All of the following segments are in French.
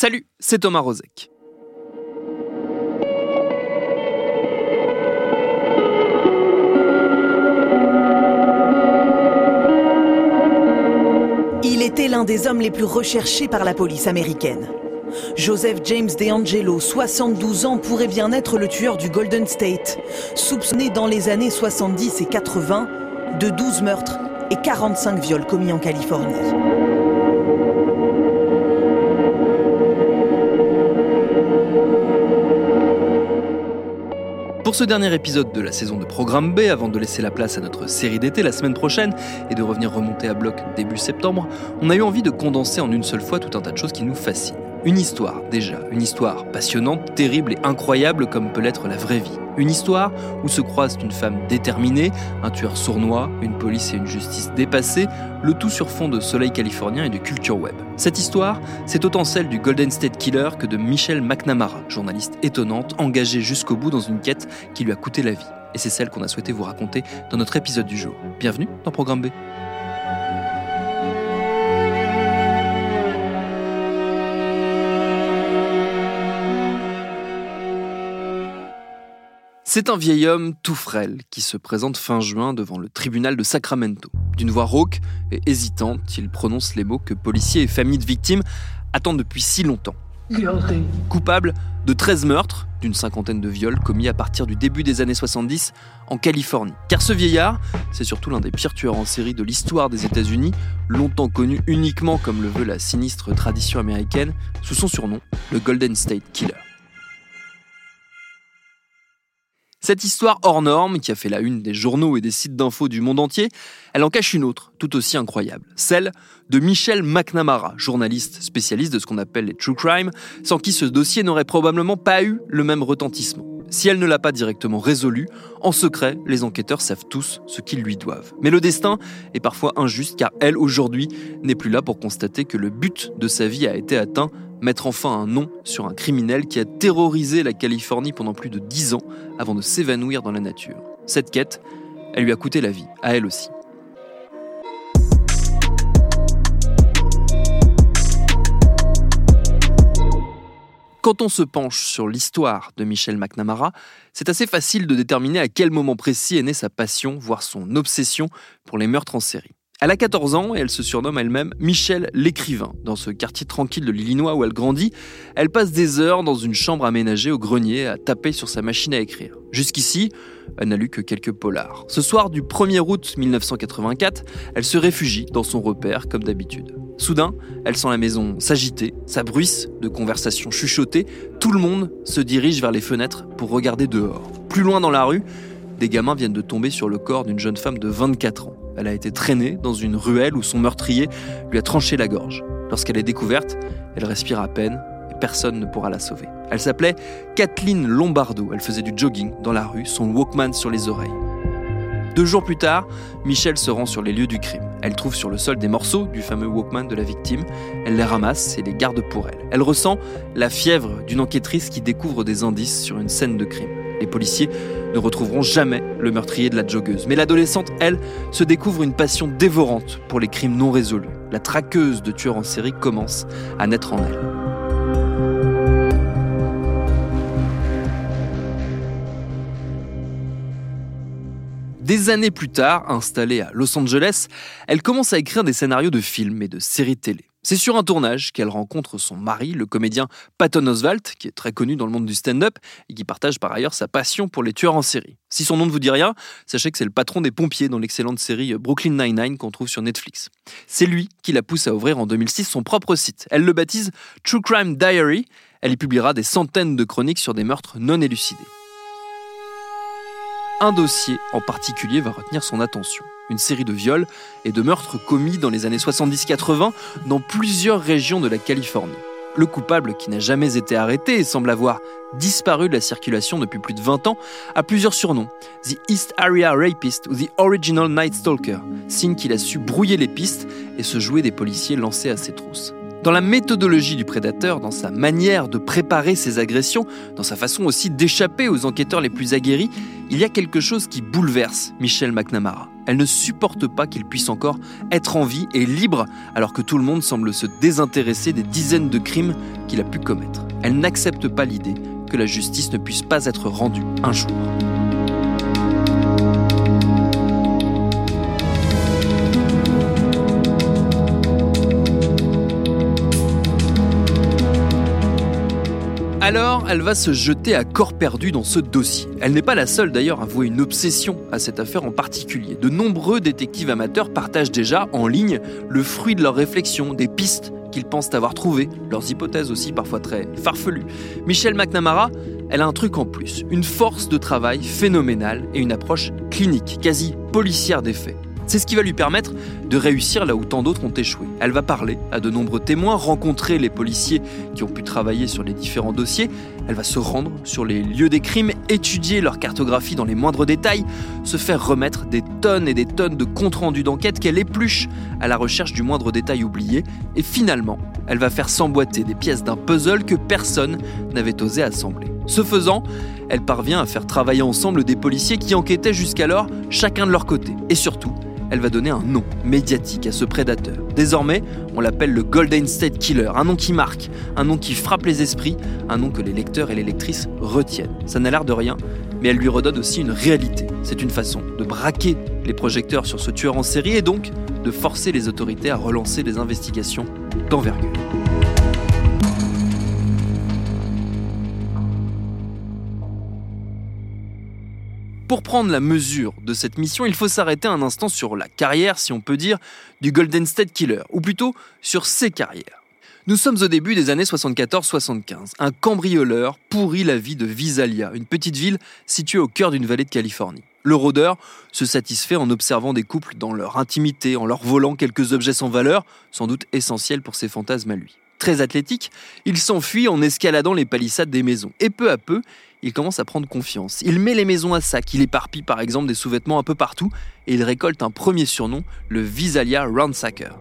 Salut, c'est Thomas Rozek. Il était l'un des hommes les plus recherchés par la police américaine. Joseph James DeAngelo, 72 ans, pourrait bien être le tueur du Golden State, soupçonné dans les années 70 et 80 de 12 meurtres et 45 viols commis en Californie. Pour ce dernier épisode de la saison de Programme B, avant de laisser la place à notre série d'été la semaine prochaine et de revenir remonter à bloc début septembre, on a eu envie de condenser en une seule fois tout un tas de choses qui nous fascinent. Une histoire, déjà, une histoire passionnante, terrible et incroyable comme peut l'être la vraie vie. Une histoire où se croisent une femme déterminée, un tueur sournois, une police et une justice dépassées, le tout sur fond de soleil californien et de culture web. Cette histoire, c'est autant celle du Golden State Killer que de Michelle McNamara, journaliste étonnante, engagée jusqu'au bout dans une quête qui lui a coûté la vie. Et c'est celle qu'on a souhaité vous raconter dans notre épisode du jour. Bienvenue dans Programme B. C'est un vieil homme tout frêle qui se présente fin juin devant le tribunal de Sacramento. D'une voix rauque et hésitante, il prononce les mots que policiers et familles de victimes attendent depuis si longtemps. Coupable de 13 meurtres, d'une cinquantaine de viols commis à partir du début des années 70 en Californie. Car ce vieillard, c'est surtout l'un des pires tueurs en série de l'histoire des États-Unis, longtemps connu uniquement comme le veut la sinistre tradition américaine, sous son surnom, le Golden State Killer. Cette histoire hors norme, qui a fait la une des journaux et des sites d'infos du monde entier, elle en cache une autre, tout aussi incroyable. Celle de Michelle McNamara, journaliste spécialiste de ce qu'on appelle les true crime, sans qui ce dossier n'aurait probablement pas eu le même retentissement. Si elle ne l'a pas directement résolu, en secret, les enquêteurs savent tous ce qu'ils lui doivent. Mais le destin est parfois injuste car elle, aujourd'hui, n'est plus là pour constater que le but de sa vie a été atteint mettre enfin un nom sur un criminel qui a terrorisé la Californie pendant plus de dix ans avant de s'évanouir dans la nature. Cette quête, elle lui a coûté la vie, à elle aussi. Quand on se penche sur l'histoire de Michelle McNamara, c'est assez facile de déterminer à quel moment précis est née sa passion, voire son obsession pour les meurtres en série. Elle a 14 ans et elle se surnomme elle-même Michelle l'écrivain. Dans ce quartier tranquille de l'Illinois où elle grandit, elle passe des heures dans une chambre aménagée au grenier à taper sur sa machine à écrire. Jusqu'ici, elle n'a lu que quelques polars. Ce soir du 1er août 1984, elle se réfugie dans son repère comme d'habitude. Soudain, elle sent la maison s'agiter, ça bruisse de conversations chuchotées, tout le monde se dirige vers les fenêtres pour regarder dehors. Plus loin dans la rue, des gamins viennent de tomber sur le corps d'une jeune femme de 24 ans. Elle a été traînée dans une ruelle où son meurtrier lui a tranché la gorge. Lorsqu'elle est découverte, elle respire à peine et personne ne pourra la sauver. Elle s'appelait Kathleen Lombardo. Elle faisait du jogging dans la rue, son Walkman sur les oreilles. Deux jours plus tard, Michelle se rend sur les lieux du crime. Elle trouve sur le sol des morceaux du fameux Walkman de la victime. Elle les ramasse et les garde pour elle. Elle ressent la fièvre d'une enquêtrice qui découvre des indices sur une scène de crime. Les policiers ne retrouveront jamais le meurtrier de la joggeuse. Mais l'adolescente, elle, se découvre une passion dévorante pour les crimes non résolus. La traqueuse de tueurs en série commence à naître en elle. Des années plus tard, installée à Los Angeles, elle commence à écrire des scénarios de films et de séries télé. C'est sur un tournage qu'elle rencontre son mari, le comédien Patton Oswalt, qui est très connu dans le monde du stand-up et qui partage par ailleurs sa passion pour les tueurs en série. Si son nom ne vous dit rien, sachez que c'est le patron des pompiers dans l'excellente série Brooklyn Nine-Nine qu'on trouve sur Netflix. C'est lui qui la pousse à ouvrir en 2006 son propre site. Elle le baptise True Crime Diary. Elle y publiera des centaines de chroniques sur des meurtres non élucidés. Un dossier en particulier va retenir son attention. Une série de viols et de meurtres commis dans les années 70-80 dans plusieurs régions de la Californie. Le coupable, qui n'a jamais été arrêté et semble avoir disparu de la circulation depuis plus de 20 ans, a plusieurs surnoms. The East Area Rapist ou The Original Night Stalker, signe qu'il a su brouiller les pistes et se jouer des policiers lancés à ses trousses. Dans la méthodologie du prédateur, dans sa manière de préparer ses agressions, dans sa façon aussi d'échapper aux enquêteurs les plus aguerris, il y a quelque chose qui bouleverse Michelle McNamara. Elle ne supporte pas qu'il puisse encore être en vie et libre alors que tout le monde semble se désintéresser des dizaines de crimes qu'il a pu commettre. Elle n'accepte pas l'idée que la justice ne puisse pas être rendue un jour. Alors, elle va se jeter à corps perdu dans ce dossier. Elle n'est pas la seule d'ailleurs à vouer une obsession à cette affaire en particulier. De nombreux détectives amateurs partagent déjà en ligne le fruit de leurs réflexions, des pistes qu'ils pensent avoir trouvées, leurs hypothèses aussi parfois très farfelues. Michelle McNamara, elle a un truc en plus, une force de travail phénoménale et une approche clinique, quasi policière des faits. C'est ce qui va lui permettre de réussir là où tant d'autres ont échoué. Elle va parler à de nombreux témoins, rencontrer les policiers qui ont pu travailler sur les différents dossiers, elle va se rendre sur les lieux des crimes, étudier leur cartographie dans les moindres détails, se faire remettre des tonnes et des tonnes de comptes rendus d'enquête qu'elle épluche à la recherche du moindre détail oublié, et finalement, elle va faire s'emboîter des pièces d'un puzzle que personne n'avait osé assembler. Ce faisant, elle parvient à faire travailler ensemble des policiers qui enquêtaient jusqu'alors chacun de leur côté. Et surtout, elle va donner un nom médiatique à ce prédateur. Désormais, on l'appelle le Golden State Killer, un nom qui marque, un nom qui frappe les esprits, un nom que les lecteurs et les lectrices retiennent. Ça n'a l'air de rien, mais elle lui redonne aussi une réalité. C'est une façon de braquer les projecteurs sur ce tueur en série et donc de forcer les autorités à relancer des investigations d'envergure. Pour prendre la mesure de cette mission, il faut s'arrêter un instant sur la carrière, si on peut dire, du Golden State Killer, ou plutôt sur ses carrières. Nous sommes au début des années 74-75. Un cambrioleur pourrit la vie de Visalia, une petite ville située au cœur d'une vallée de Californie. Le rôdeur se satisfait en observant des couples dans leur intimité, en leur volant quelques objets sans valeur, sans doute essentiels pour ses fantasmes à lui. Très athlétique, il s'enfuit en escaladant les palissades des maisons. Et peu à peu, il commence à prendre confiance. Il met les maisons à sac, il éparpille par exemple des sous-vêtements un peu partout et il récolte un premier surnom, le Visalia Ransacker.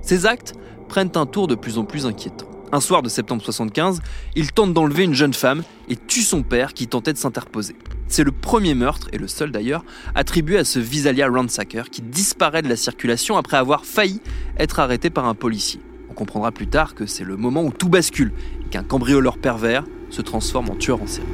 Ses actes prennent un tour de plus en plus inquiétant. Un soir de septembre 75, il tente d'enlever une jeune femme et tue son père qui tentait de s'interposer. C'est le premier meurtre, et le seul d'ailleurs, attribué à ce Visalia Ransacker qui disparaît de la circulation après avoir failli être arrêté par un policier. On comprendra plus tard que c'est le moment où tout bascule et qu'un cambrioleur pervers se transforme en tueur en série.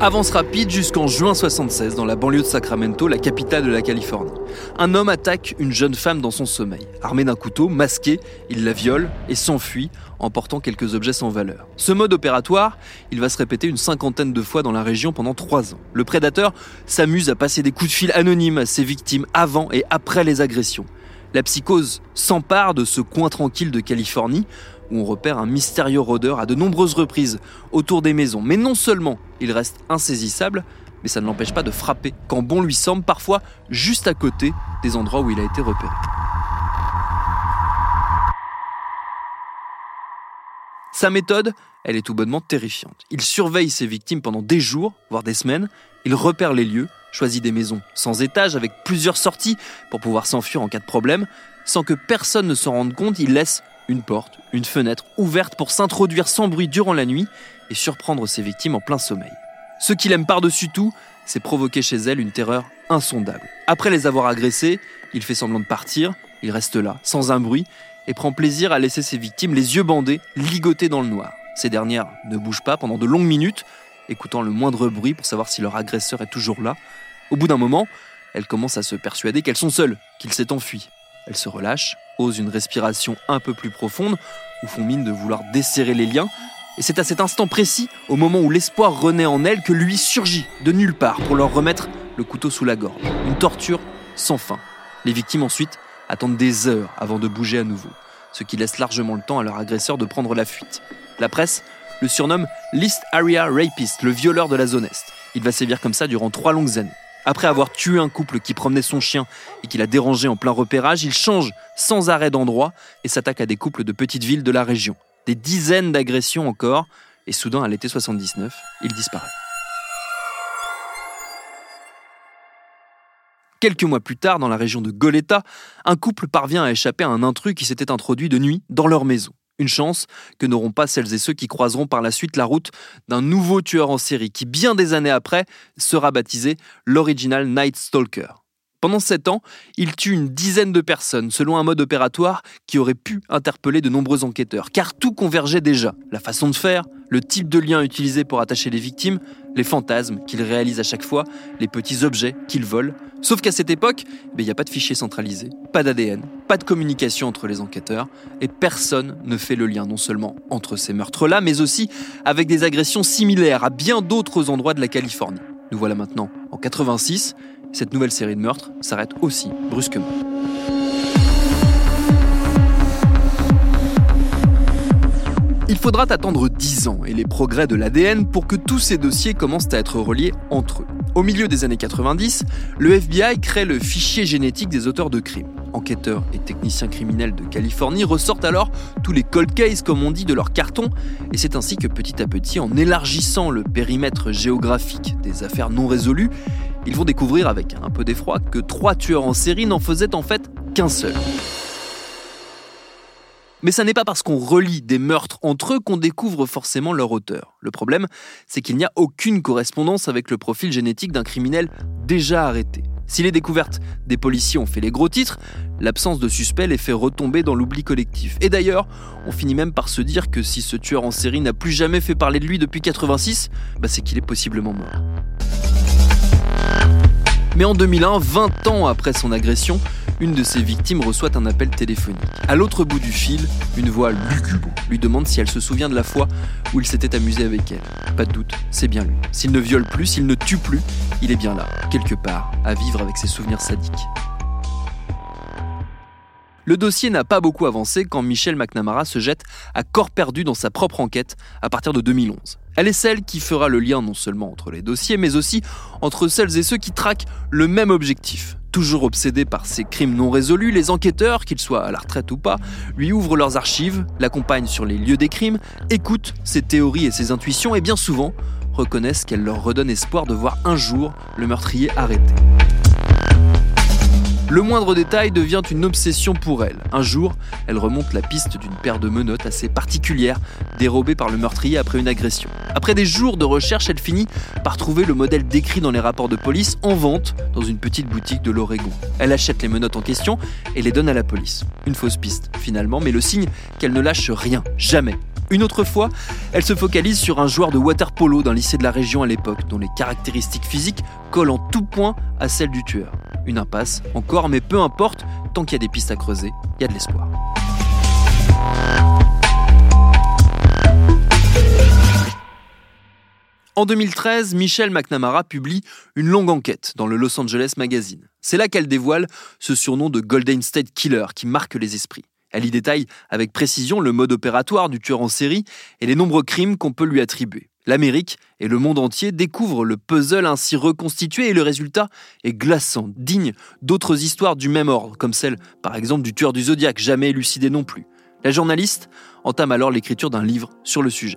Avance rapide jusqu'en juin 76 dans la banlieue de Sacramento, la capitale de la Californie. Un homme attaque une jeune femme dans son sommeil. Armé d'un couteau, masqué, il la viole et s'enfuit, emportant quelques objets sans valeur. Ce mode opératoire, il va se répéter une cinquantaine de fois dans la région pendant trois ans. Le prédateur s'amuse à passer des coups de fil anonymes à ses victimes avant et après les agressions. La psychose s'empare de ce coin tranquille de Californie où on repère un mystérieux rôdeur à de nombreuses reprises autour des maisons. Mais non seulement il reste insaisissable, mais ça ne l'empêche pas de frapper quand bon lui semble, parfois juste à côté des endroits où il a été repéré. Sa méthode, elle est tout bonnement terrifiante. Il surveille ses victimes pendant des jours, voire des semaines, il repère les lieux, choisit des maisons sans étage avec plusieurs sorties pour pouvoir s'enfuir en cas de problème. Sans que personne ne s'en rende compte, il laisse une porte, une fenêtre ouverte pour s'introduire sans bruit durant la nuit et surprendre ses victimes en plein sommeil. Ce qu'il aime par-dessus tout, c'est provoquer chez elles une terreur insondable. Après les avoir agressées, il fait semblant de partir, il reste là, sans un bruit, et prend plaisir à laisser ses victimes les yeux bandés, ligotées dans le noir. Ces dernières ne bougent pas pendant de longues minutes, écoutant le moindre bruit pour savoir si leur agresseur est toujours là. Au bout d'un moment, elles commencent à se persuader qu'elles sont seules, qu'il s'est enfui. Elles se relâchent, osent une respiration un peu plus profonde, ou font mine de vouloir desserrer les liens, et c'est à cet instant précis, au moment où l'espoir renaît en elles, que lui surgit de nulle part pour leur remettre le couteau sous la gorge. Une torture sans fin. Les victimes ensuite attendent des heures avant de bouger à nouveau, ce qui laisse largement le temps à leur agresseur de prendre la fuite. La presse le surnomme l'East Area Rapist, le violeur de la zone Est. Il va sévir comme ça durant trois longues années. Après avoir tué un couple qui promenait son chien et qui l'a dérangé en plein repérage, il change sans arrêt d'endroit et s'attaque à des couples de petites villes de la région. Des dizaines d'agressions encore, et soudain, à l'été 79, il disparaît. Quelques mois plus tard, dans la région de Goleta, un couple parvient à échapper à un intrus qui s'était introduit de nuit dans leur maison. Une chance que n'auront pas celles et ceux qui croiseront par la suite la route d'un nouveau tueur en série qui, bien des années après, sera baptisé l'Original Night Stalker. Pendant sept ans, il tue une dizaine de personnes selon un mode opératoire qui aurait pu interpeller de nombreux enquêteurs, car tout convergeait déjà. La façon de faire, le type de lien utilisé pour attacher les victimes, les fantasmes qu'il réalise à chaque fois, les petits objets qu'il vole. Sauf qu'à cette époque, il n'y a pas de fichier centralisé, pas d'ADN, pas de communication entre les enquêteurs, et personne ne fait le lien non seulement entre ces meurtres-là, mais aussi avec des agressions similaires à bien d'autres endroits de la Californie. Nous voilà maintenant en 86, cette nouvelle série de meurtres s'arrête aussi brusquement. Il faudra attendre 10 ans et les progrès de l'ADN pour que tous ces dossiers commencent à être reliés entre eux. Au milieu des années 90, le FBI crée le fichier génétique des auteurs de crimes. Enquêteurs et techniciens criminels de Californie ressortent alors tous les cold cases, comme on dit, de leur carton, et c'est ainsi que petit à petit, en élargissant le périmètre géographique des affaires non résolues, ils vont découvrir avec un peu d'effroi que trois tueurs en série n'en faisaient en fait qu'un seul. Mais ça n'est pas parce qu'on relie des meurtres entre eux qu'on découvre forcément leur auteur. Le problème, c'est qu'il n'y a aucune correspondance avec le profil génétique d'un criminel déjà arrêté. Si les découvertes des policiers ont fait les gros titres, l'absence de suspect les fait retomber dans l'oubli collectif. Et d'ailleurs, on finit même par se dire que si ce tueur en série n'a plus jamais fait parler de lui depuis 86, bah c'est qu'il est possiblement mort. Mais en 2001, 20 ans après son agression, une de ses victimes reçoit un appel téléphonique. À l'autre bout du fil, une voix lugubre lui demande si elle se souvient de la fois où il s'était amusé avec elle. Pas de doute, c'est bien lui. S'il ne viole plus, s'il ne tue plus, il est bien là, quelque part, à vivre avec ses souvenirs sadiques. Le dossier n'a pas beaucoup avancé quand Michelle McNamara se jette à corps perdu dans sa propre enquête à partir de 2011. Elle est celle qui fera le lien non seulement entre les dossiers, mais aussi entre celles et ceux qui traquent le même objectif. Toujours obsédés par ces crimes non résolus, les enquêteurs, qu'ils soient à la retraite ou pas, lui ouvrent leurs archives, l'accompagnent sur les lieux des crimes, écoutent ses théories et ses intuitions et bien souvent reconnaissent qu'elle leur redonne espoir de voir un jour le meurtrier arrêté. Le moindre détail devient une obsession pour elle. Un jour, elle remonte la piste d'une paire de menottes assez particulière, dérobée par le meurtrier après une agression. Après des jours de recherche, elle finit par trouver le modèle décrit dans les rapports de police en vente dans une petite boutique de l'Oregon. Elle achète les menottes en question et les donne à la police. Une fausse piste, finalement, mais le signe qu'elle ne lâche rien, jamais. Une autre fois, elle se focalise sur un joueur de water polo d'un lycée de la région à l'époque, dont les caractéristiques physiques collent en tout point à celles du tueur. Une impasse, encore, mais peu importe, tant qu'il y a des pistes à creuser, il y a de l'espoir. En 2013, Michelle McNamara publie une longue enquête dans le Los Angeles Magazine. C'est là qu'elle dévoile ce surnom de Golden State Killer qui marque les esprits. Elle y détaille avec précision le mode opératoire du tueur en série et les nombreux crimes qu'on peut lui attribuer. L'Amérique et le monde entier découvrent le puzzle ainsi reconstitué et le résultat est glaçant, digne d'autres histoires du même ordre, comme celle par exemple du tueur du zodiaque, jamais élucidé non plus. La journaliste entame alors l'écriture d'un livre sur le sujet.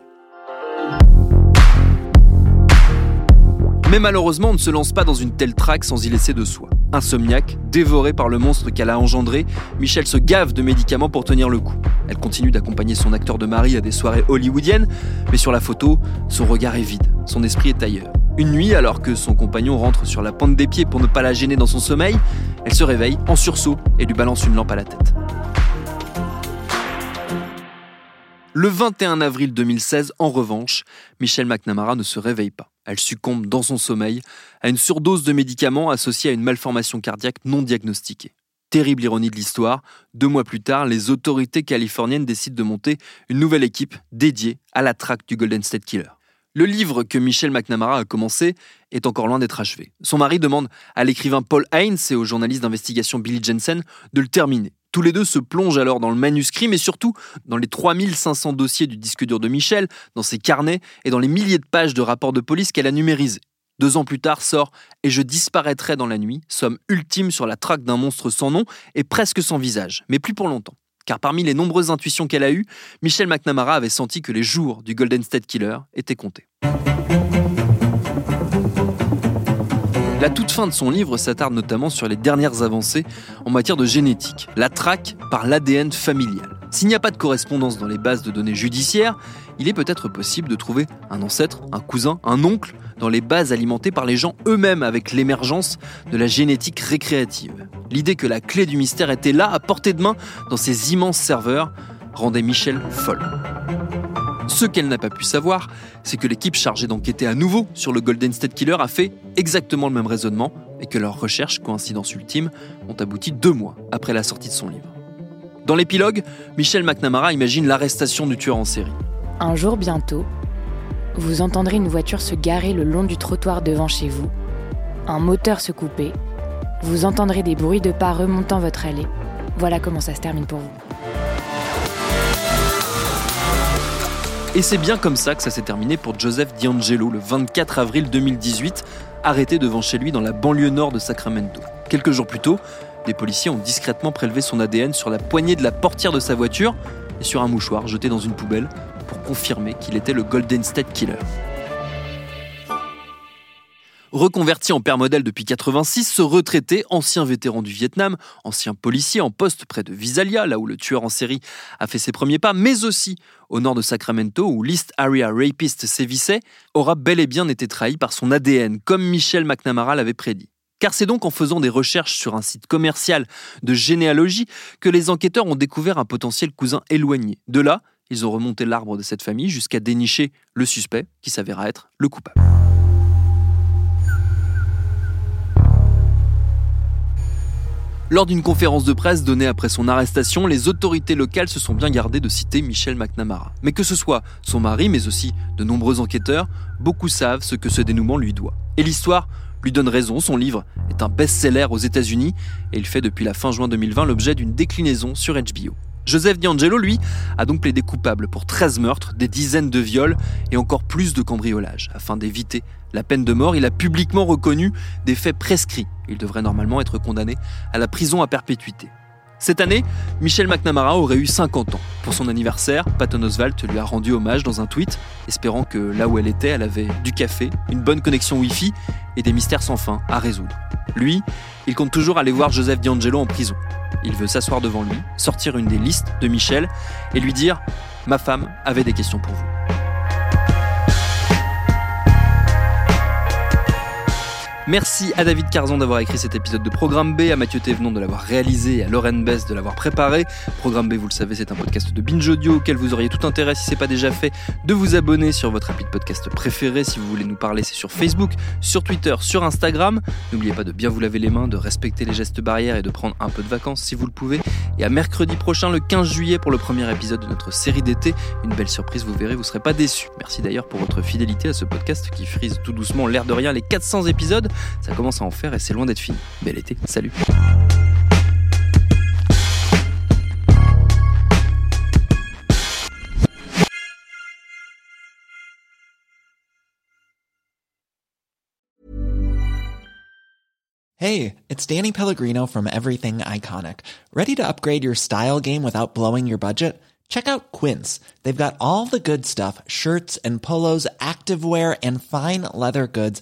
Mais malheureusement, on ne se lance pas dans une telle traque sans y laisser de soi. Insomniaque, dévorée par le monstre qu'elle a engendré, Michelle se gave de médicaments pour tenir le coup. Elle continue d'accompagner son acteur de mari à des soirées hollywoodiennes, mais sur la photo, son regard est vide, son esprit est ailleurs. Une nuit, alors que son compagnon rentre sur la pointe des pieds pour ne pas la gêner dans son sommeil, elle se réveille en sursaut et lui balance une lampe à la tête. Le 21 avril 2016, en revanche, Michelle McNamara ne se réveille pas. Elle succombe dans son sommeil à une surdose de médicaments associée à une malformation cardiaque non diagnostiquée. Terrible ironie de l'histoire, deux mois plus tard, les autorités californiennes décident de monter une nouvelle équipe dédiée à la traque du Golden State Killer. Le livre que Michelle McNamara a commencé est encore loin d'être achevé. Son mari demande à l'écrivain Paul Haynes et au journaliste d'investigation Billy Jensen de le terminer. Tous les deux se plongent alors dans le manuscrit, mais surtout dans les 3500 dossiers du disque dur de Michel, dans ses carnets et dans les milliers de pages de rapports de police qu'elle a numérisés. Deux ans plus tard sort Et je disparaîtrai dans la nuit, somme ultime sur la traque d'un monstre sans nom et presque sans visage, mais plus pour longtemps. Car parmi les nombreuses intuitions qu'elle a eues, Michelle McNamara avait senti que les jours du Golden State Killer étaient comptés. La toute fin de son livre s'attarde notamment sur les dernières avancées en matière de génétique, la traque par l'ADN familial. S'il n'y a pas de correspondance dans les bases de données judiciaires, il est peut-être possible de trouver un ancêtre, un cousin, un oncle dans les bases alimentées par les gens eux-mêmes avec l'émergence de la génétique récréative. L'idée que la clé du mystère était là, à portée de main, dans ces immenses serveurs, rendait Michel folle. Ce qu'elle n'a pas pu savoir, c'est que l'équipe chargée d'enquêter à nouveau sur le Golden State Killer a fait exactement le même raisonnement et que leurs recherches, coïncidence ultime, ont abouti deux mois après la sortie de son livre. Dans l'épilogue, Michel McNamara imagine l'arrestation du tueur en série. Un jour bientôt, vous entendrez une voiture se garer le long du trottoir devant chez vous, un moteur se couper, vous entendrez des bruits de pas remontant votre allée. Voilà comment ça se termine pour vous. Et c'est bien comme ça que ça s'est terminé pour Joseph D'Angelo le 24 avril 2018, arrêté devant chez lui dans la banlieue nord de Sacramento. Quelques jours plus tôt, des policiers ont discrètement prélevé son ADN sur la poignée de la portière de sa voiture et sur un mouchoir jeté dans une poubelle pour confirmer qu'il était le Golden State Killer. Reconverti en père modèle depuis 86, ce retraité, ancien vétéran du Vietnam, ancien policier en poste près de Visalia, là où le tueur en série a fait ses premiers pas, mais aussi au nord de Sacramento, où l'East Area Rapist sévissait, aura bel et bien été trahi par son ADN, comme Michel McNamara l'avait prédit. Car c'est donc en faisant des recherches sur un site commercial de généalogie que les enquêteurs ont découvert un potentiel cousin éloigné. De là, ils ont remonté l'arbre de cette famille jusqu'à dénicher le suspect, qui s'avéra être le coupable. Lors d'une conférence de presse donnée après son arrestation, les autorités locales se sont bien gardées de citer Michel McNamara. Mais que ce soit son mari, mais aussi de nombreux enquêteurs, beaucoup savent ce que ce dénouement lui doit. Et l'histoire lui donne raison, son livre est un best-seller aux États-Unis et il fait depuis la fin juin 2020 l'objet d'une déclinaison sur HBO. Joseph D'Angelo, lui, a donc plaidé coupable pour 13 meurtres, des dizaines de viols et encore plus de cambriolages. Afin d'éviter la peine de mort, il a publiquement reconnu des faits prescrits. Il devrait normalement être condamné à la prison à perpétuité. Cette année, Michelle McNamara aurait eu 50 ans. Pour son anniversaire, Patton Oswalt lui a rendu hommage dans un tweet, espérant que là où elle était, elle avait du café, une bonne connexion Wi-Fi et des mystères sans fin à résoudre. Lui, il compte toujours aller voir Joseph D'Angelo en prison. Il veut s'asseoir devant lui, sortir une des listes de Michel et lui dire Ma femme avait des questions pour vous. Merci à David Carzon d'avoir écrit cet épisode de Programme B, à Mathieu Thévenon de l'avoir réalisé et à Lauren Bess de l'avoir préparé. Programme B, vous le savez, c'est un podcast de Binge Audio auquel vous auriez tout intérêt, si c'est pas déjà fait, de vous abonner sur votre appli de podcast préféré. Si vous voulez nous parler, c'est sur Facebook, sur Twitter, sur Instagram. N'oubliez pas de bien vous laver les mains, de respecter les gestes barrières et de prendre un peu de vacances si vous le pouvez. Et à mercredi prochain, le 15 juillet, pour le premier épisode de notre série d'été. Une belle surprise, vous verrez, vous serez pas déçus. Merci d'ailleurs pour votre fidélité à ce podcast qui frise tout doucement l'air de rien les 400 épisodes. Ça commence à en faire et c'est loin d'être fini. Bel été, salut Hey, it's Danny Pellegrino from Everything Iconic. Ready to upgrade your style game without blowing your budget? Check out Quince. They've got all the good stuff shirts and polos, activewear, and fine leather goods,